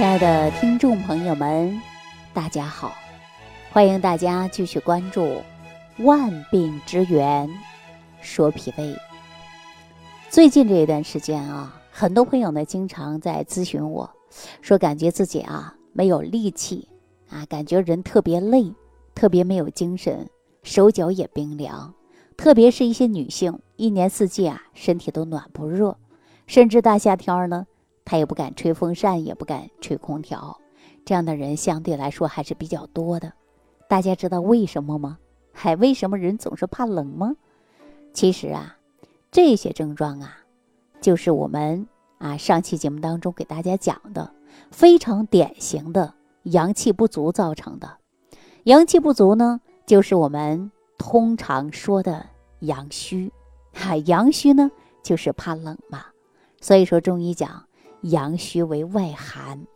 亲爱的听众朋友们，大家好！欢迎大家继续关注《万病之源说脾胃》。最近这一段时间啊，很多朋友呢经常在咨询我，说感觉自己啊没有力气啊，感觉人特别累，特别没有精神，手脚也冰凉。特别是一些女性，一年四季啊身体都暖不热，甚至大夏天呢。他也不敢吹风扇，也不敢吹空调，这样的人相对来说还是比较多的。大家知道为什么吗？还为什么人总是怕冷吗？其实啊，这些症状啊，就是我们啊上期节目当中给大家讲的非常典型的阳气不足造成的。阳气不足呢，就是我们通常说的阳虚。哈，阳虚呢，就是怕冷嘛。所以说中医讲。阳虚为外寒，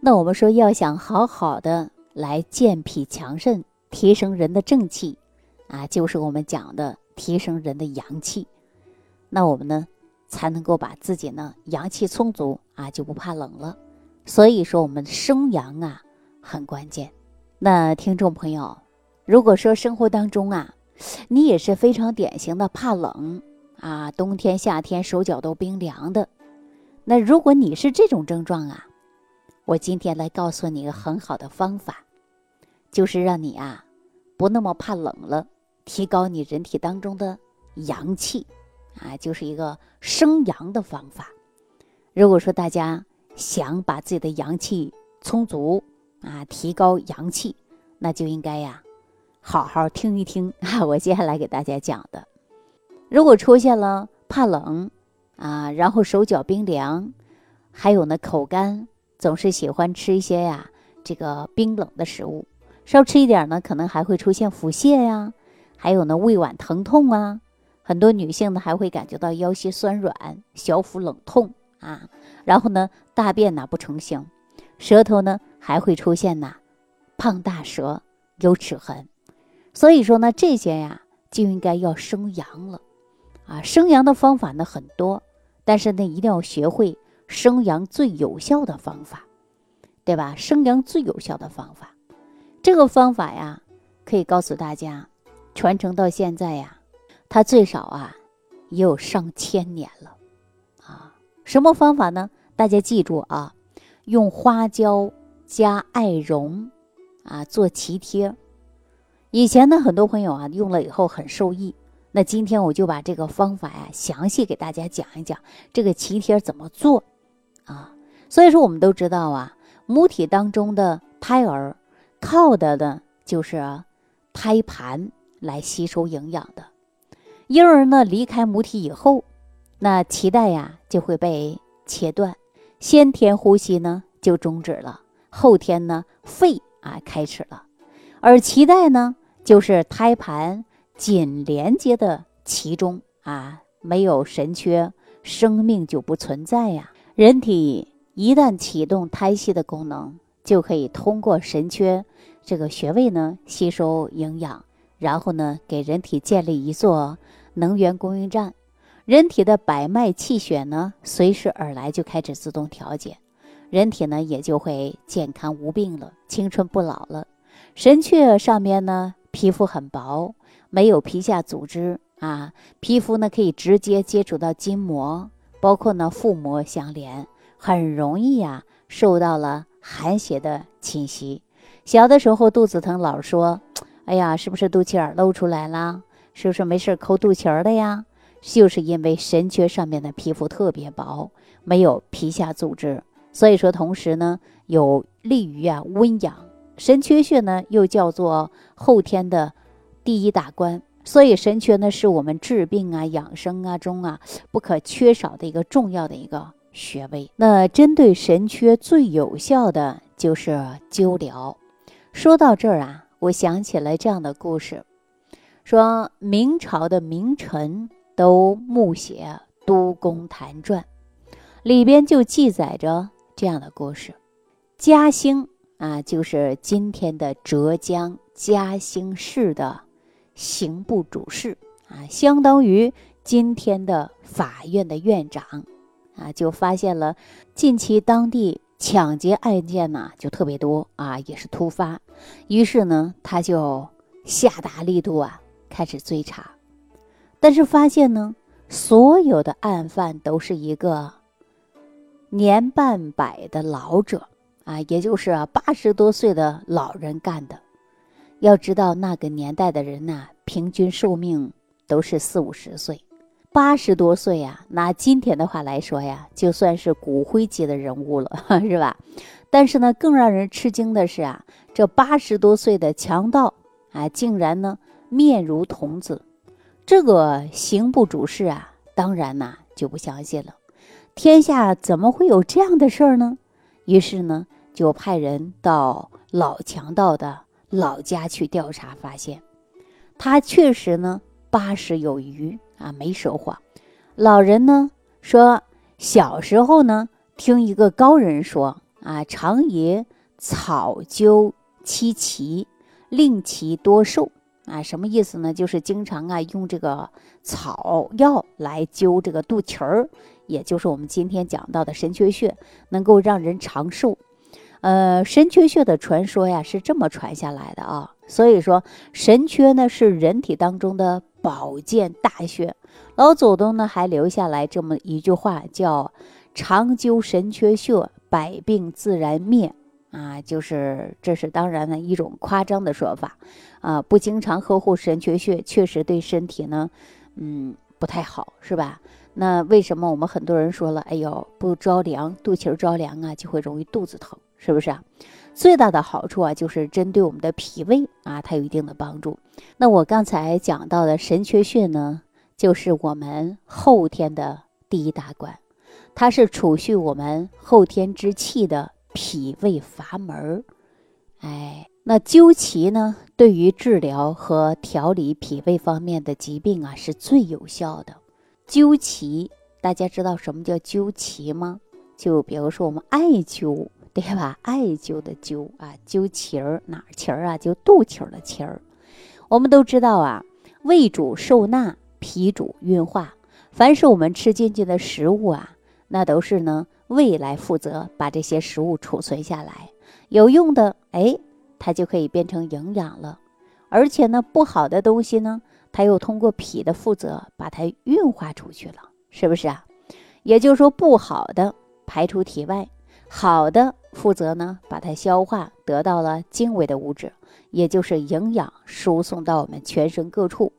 那我们说要想好好的来健脾强肾，提升人的正气，啊，就是我们讲的提升人的阳气，那我们呢才能够把自己呢阳气充足啊，就不怕冷了。所以说我们生阳啊很关键。那听众朋友，如果说生活当中啊，你也是非常典型的怕冷啊，冬天夏天手脚都冰凉的。那如果你是这种症状啊，我今天来告诉你一个很好的方法，就是让你啊不那么怕冷了，提高你人体当中的阳气啊，就是一个生阳的方法。如果说大家想把自己的阳气充足啊，提高阳气，那就应该呀好好听一听啊，我接下来给大家讲的。如果出现了怕冷，啊，然后手脚冰凉，还有呢口干，总是喜欢吃一些呀这个冰冷的食物，稍吃一点呢，可能还会出现腹泻呀，还有呢胃脘疼痛啊，很多女性呢还会感觉到腰膝酸软、小腹冷痛啊，然后呢大便呢不成形，舌头呢还会出现呐胖大舌、有齿痕，所以说呢这些呀就应该要生阳了，啊生阳的方法呢很多。但是呢，一定要学会生阳最有效的方法，对吧？生阳最有效的方法，这个方法呀，可以告诉大家，传承到现在呀，它最少啊也有上千年了啊。什么方法呢？大家记住啊，用花椒加艾绒啊做脐贴。以前呢，很多朋友啊用了以后很受益。那今天我就把这个方法呀，详细给大家讲一讲这个脐贴怎么做啊。所以说，我们都知道啊，母体当中的胎儿靠的呢就是胎盘来吸收营养的。婴儿呢离开母体以后，那脐带呀就会被切断，先天呼吸呢就终止了，后天呢肺啊开始了，而脐带呢就是胎盘。紧连接的其中啊，没有神阙，生命就不存在呀。人体一旦启动胎息的功能，就可以通过神阙这个穴位呢吸收营养，然后呢给人体建立一座能源供应站。人体的百脉气血呢随时而来，就开始自动调节，人体呢也就会健康无病了，青春不老了。神阙上面呢皮肤很薄。没有皮下组织啊，皮肤呢可以直接接触到筋膜，包括呢腹膜相连，很容易呀受到了寒邪的侵袭。小的时候肚子疼，老说，哎呀，是不是肚脐眼露出来了？是不是没事抠肚脐儿的呀？就是因为神阙上面的皮肤特别薄，没有皮下组织，所以说同时呢有利于啊温养。神阙穴呢又叫做后天的。第一大关，所以神阙呢是我们治病啊、养生啊中啊不可缺少的一个重要的一个穴位。那针对神阙最有效的就是灸疗。说到这儿啊，我想起来这样的故事：说明朝的名臣都慕写《都公谈传》，里边就记载着这样的故事。嘉兴啊，就是今天的浙江嘉兴市的。刑部主事啊，相当于今天的法院的院长啊，就发现了近期当地抢劫案件呢就特别多啊，也是突发。于是呢，他就下大力度啊，开始追查。但是发现呢，所有的案犯都是一个年半百的老者啊，也就是八十多岁的老人干的。要知道那个年代的人呐，平均寿命都是四五十岁。八十多岁呀，拿今天的话来说呀，就算是骨灰级的人物了，是吧？但是呢，更让人吃惊的是啊，这八十多岁的强盗啊，竟然呢面如童子。这个刑部主事啊，当然呐就不相信了。天下怎么会有这样的事儿呢？于是呢，就派人到老强盗的老家去调查，发现他确实呢八十有余。啊，没说谎。老人呢说，小时候呢听一个高人说啊，常以草灸其脐，令其多寿啊。什么意思呢？就是经常啊用这个草药来灸这个肚脐儿，也就是我们今天讲到的神阙穴，能够让人长寿。呃，神阙穴的传说呀是这么传下来的啊。所以说，神阙呢是人体当中的。保健大穴，老祖宗呢还留下来这么一句话，叫“长灸神阙穴，百病自然灭”。啊，就是这是当然的一种夸张的说法，啊，不经常呵护神阙穴，确实对身体呢，嗯，不太好，是吧？那为什么我们很多人说了，哎呦，不着凉，肚脐着凉啊，就会容易肚子疼，是不是啊？最大的好处啊，就是针对我们的脾胃啊，它有一定的帮助。那我刚才讲到的神阙穴呢，就是我们后天的第一大关，它是储蓄我们后天之气的脾胃阀门儿。哎，那灸脐呢，对于治疗和调理脾胃方面的疾病啊，是最有效的。灸脐，大家知道什么叫灸脐吗？就比如说我们艾灸。对吧？艾灸的灸啊，灸脐儿哪脐儿啊？就肚脐儿的脐儿。我们都知道啊，胃主受纳，脾主运化。凡是我们吃进去的食物啊，那都是呢胃来负责把这些食物储存下来。有用的，哎，它就可以变成营养了。而且呢，不好的东西呢，它又通过脾的负责把它运化出去了，是不是啊？也就是说，不好的排出体外。好的，负责呢，把它消化，得到了精微的物质，也就是营养，输送到我们全身各处。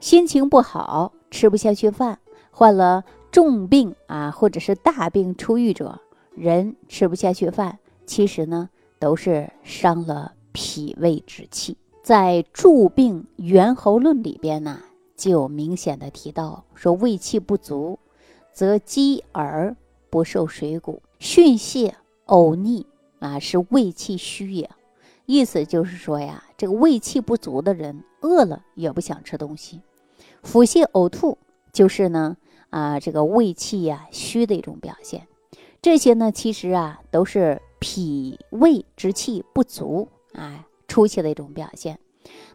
心情不好，吃不下去饭，患了重病啊，或者是大病初愈者，人吃不下去饭，其实呢，都是伤了脾胃之气。在《著病源候论》里边呢，就有明显的提到说，胃气不足，则饥而不受水谷。训泻呕逆啊，是胃气虚也。意思就是说呀，这个胃气不足的人，饿了也不想吃东西。腹泻呕吐就是呢啊，这个胃气呀虚的一种表现。这些呢，其实啊都是脾胃之气不足啊出现的一种表现。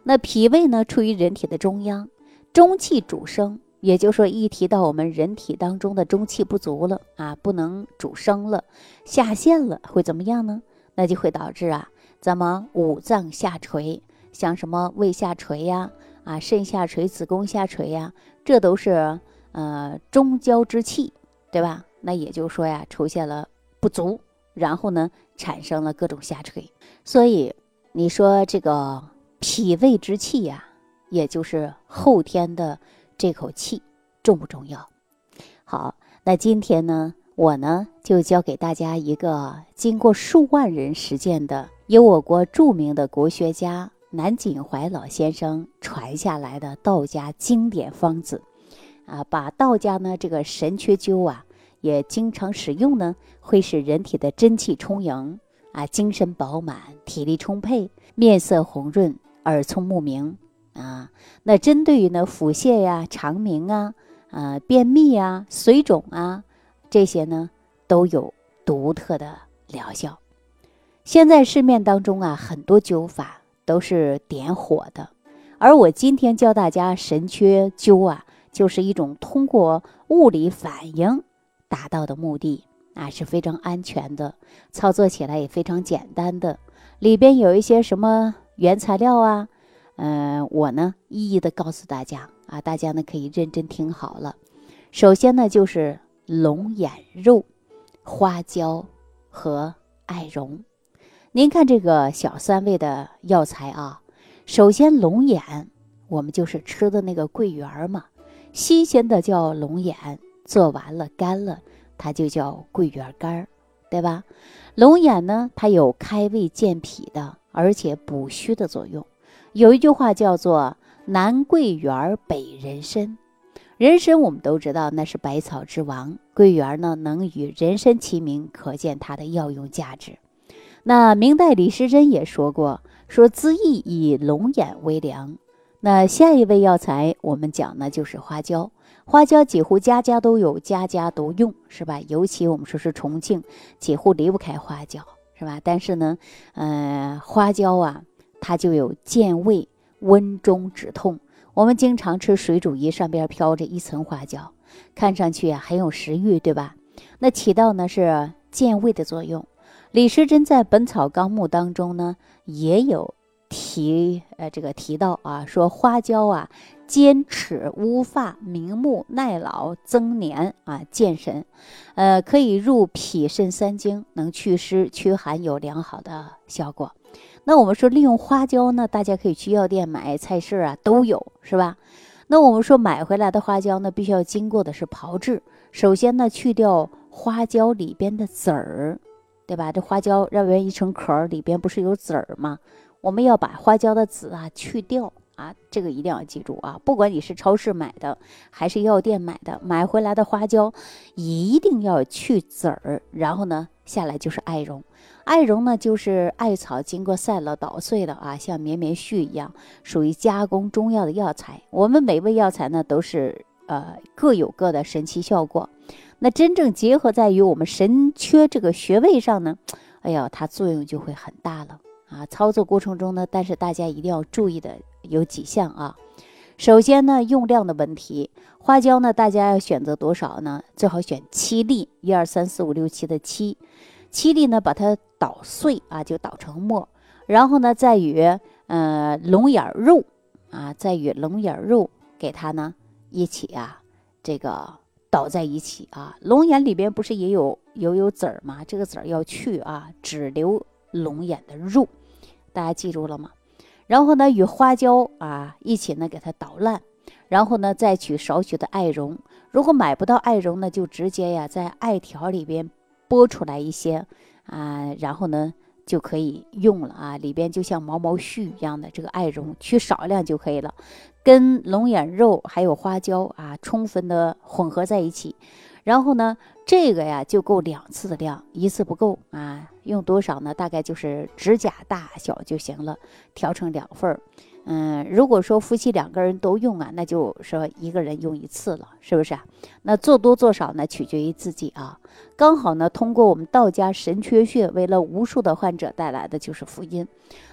那脾胃呢，处于人体的中央，中气主生。也就是说，一提到我们人体当中的中气不足了啊，不能主升了，下陷了，会怎么样呢？那就会导致啊，咱们五脏下垂，像什么胃下垂呀，啊，肾下垂、子宫下垂呀，这都是呃中焦之气，对吧？那也就是说呀，出现了不足，然后呢，产生了各种下垂。所以你说这个脾胃之气呀，也就是后天的。这口气重不重要？好，那今天呢，我呢就教给大家一个经过数万人实践的，由我国著名的国学家南锦怀老先生传下来的道家经典方子，啊，把道家呢这个神阙灸啊，也经常使用呢，会使人体的真气充盈啊，精神饱满，体力充沛，面色红润，耳聪目明。啊，那针对于呢腹泻呀、肠鸣啊、啊便秘啊、水肿啊这些呢，都有独特的疗效。现在市面当中啊，很多灸法都是点火的，而我今天教大家神阙灸啊，就是一种通过物理反应达到的目的啊，是非常安全的，操作起来也非常简单的。里边有一些什么原材料啊？嗯，我呢一一的告诉大家啊，大家呢可以认真听好了。首先呢就是龙眼肉、花椒和艾绒。您看这个小三味的药材啊，首先龙眼，我们就是吃的那个桂圆嘛，新鲜的叫龙眼，做完了干了，它就叫桂圆干儿，对吧？龙眼呢，它有开胃健脾的，而且补虚的作用。有一句话叫做“南桂圆，北人参”，人参我们都知道那是百草之王，桂圆呢能与人参齐名，可见它的药用价值。那明代李时珍也说过，说滋益以龙眼为良。那下一味药材，我们讲呢就是花椒。花椒几乎家家都有，家家都用，是吧？尤其我们说是重庆，几乎离不开花椒，是吧？但是呢，呃，花椒啊，它就有健胃、温中止痛。我们经常吃水煮鱼，上边飘着一层花椒，看上去啊很有食欲，对吧？那起到呢是健胃的作用。李时珍在《本草纲目》当中呢，也有提，呃，这个提到啊，说花椒啊，坚齿乌发明目耐老增年啊健神，呃，可以入脾肾三经，能祛湿驱寒，有良好的效果。那我们说利用花椒呢，大家可以去药店买，菜市啊都有，是吧？那我们说买回来的花椒呢，必须要经过的是炮制，首先呢去掉花椒里边的籽儿。对吧？这花椒外边一层壳，里边不是有籽儿吗？我们要把花椒的籽啊去掉啊，这个一定要记住啊！不管你是超市买的还是药店买的，买回来的花椒一定要去籽儿。然后呢，下来就是艾绒。艾绒呢，就是艾草经过晒了捣碎的啊，像绵绵絮一样，属于加工中药的药材。我们每味药材呢，都是呃各有各的神奇效果。那真正结合在于我们神阙这个穴位上呢，哎呀，它作用就会很大了啊！操作过程中呢，但是大家一定要注意的有几项啊。首先呢，用量的问题，花椒呢，大家要选择多少呢？最好选七粒，一二三四五六七的七，七粒呢，把它捣碎啊，就捣成末，然后呢，再与呃龙眼肉啊，再与龙眼肉给它呢一起啊，这个。倒在一起啊，龙眼里边不是也有有有籽儿吗？这个籽儿要去啊，只留龙眼的肉，大家记住了吗？然后呢，与花椒啊一起呢给它捣烂，然后呢再取少许的艾绒。如果买不到艾绒呢，就直接呀在艾条里边剥出来一些啊，然后呢。就可以用了啊，里边就像毛毛絮一样的这个艾绒，取少量就可以了，跟龙眼肉还有花椒啊，充分的混合在一起，然后呢，这个呀就够两次的量，一次不够啊，用多少呢？大概就是指甲大小就行了，调成两份儿。嗯，如果说夫妻两个人都用啊，那就说一个人用一次了，是不是啊？那做多做少呢，取决于自己啊。刚好呢，通过我们道家神阙穴，为了无数的患者带来的就是福音。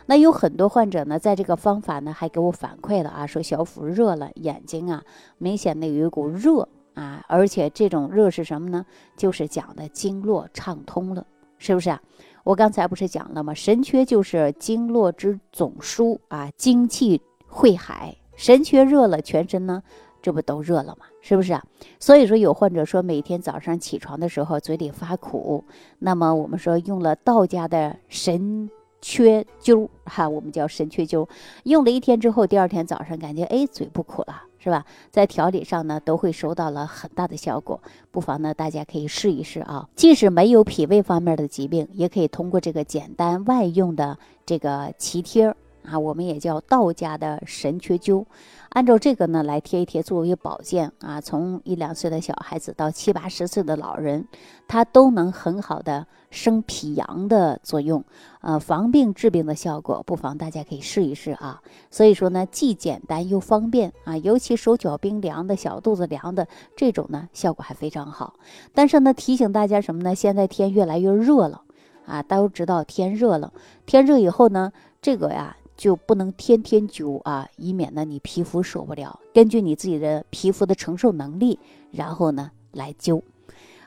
那有很多患者呢，在这个方法呢，还给我反馈了啊，说小腹热了，眼睛啊明显的有一股热啊，而且这种热是什么呢？就是讲的经络畅通了，是不是啊？我刚才不是讲了吗？神阙就是经络之总枢啊，精气汇海。神阙热了，全身呢，这不都热了吗？是不是啊？所以说有患者说，每天早上起床的时候嘴里发苦，那么我们说用了道家的神。阙灸哈，我们叫神阙灸，用了一天之后，第二天早上感觉哎嘴不苦了，是吧？在调理上呢都会收到了很大的效果，不妨呢大家可以试一试啊。即使没有脾胃方面的疾病，也可以通过这个简单外用的这个脐贴啊，我们也叫道家的神阙灸。按照这个呢来贴一贴，作为保健啊，从一两岁的小孩子到七八十岁的老人，他都能很好的生脾阳的作用，呃，防病治病的效果，不妨大家可以试一试啊。所以说呢，既简单又方便啊，尤其手脚冰凉的小肚子凉的这种呢，效果还非常好。但是呢，提醒大家什么呢？现在天越来越热了啊，大家都知道天热了，天热以后呢，这个呀。就不能天天灸啊，以免呢你皮肤受不了。根据你自己的皮肤的承受能力，然后呢来灸。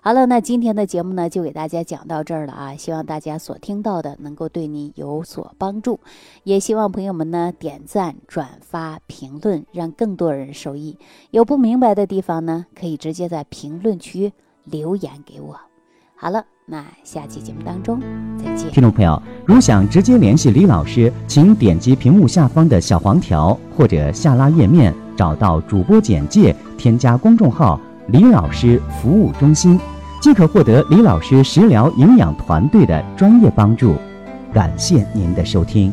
好了，那今天的节目呢，就给大家讲到这儿了啊！希望大家所听到的能够对你有所帮助，也希望朋友们呢点赞、转发、评论，让更多人受益。有不明白的地方呢，可以直接在评论区留言给我。好了，那下期节目当中再见。听众朋友，如想直接联系李老师，请点击屏幕下方的小黄条，或者下拉页面找到主播简介，添加公众号“李老师服务中心”。即可获得李老师食疗营养团队的专业帮助。感谢您的收听。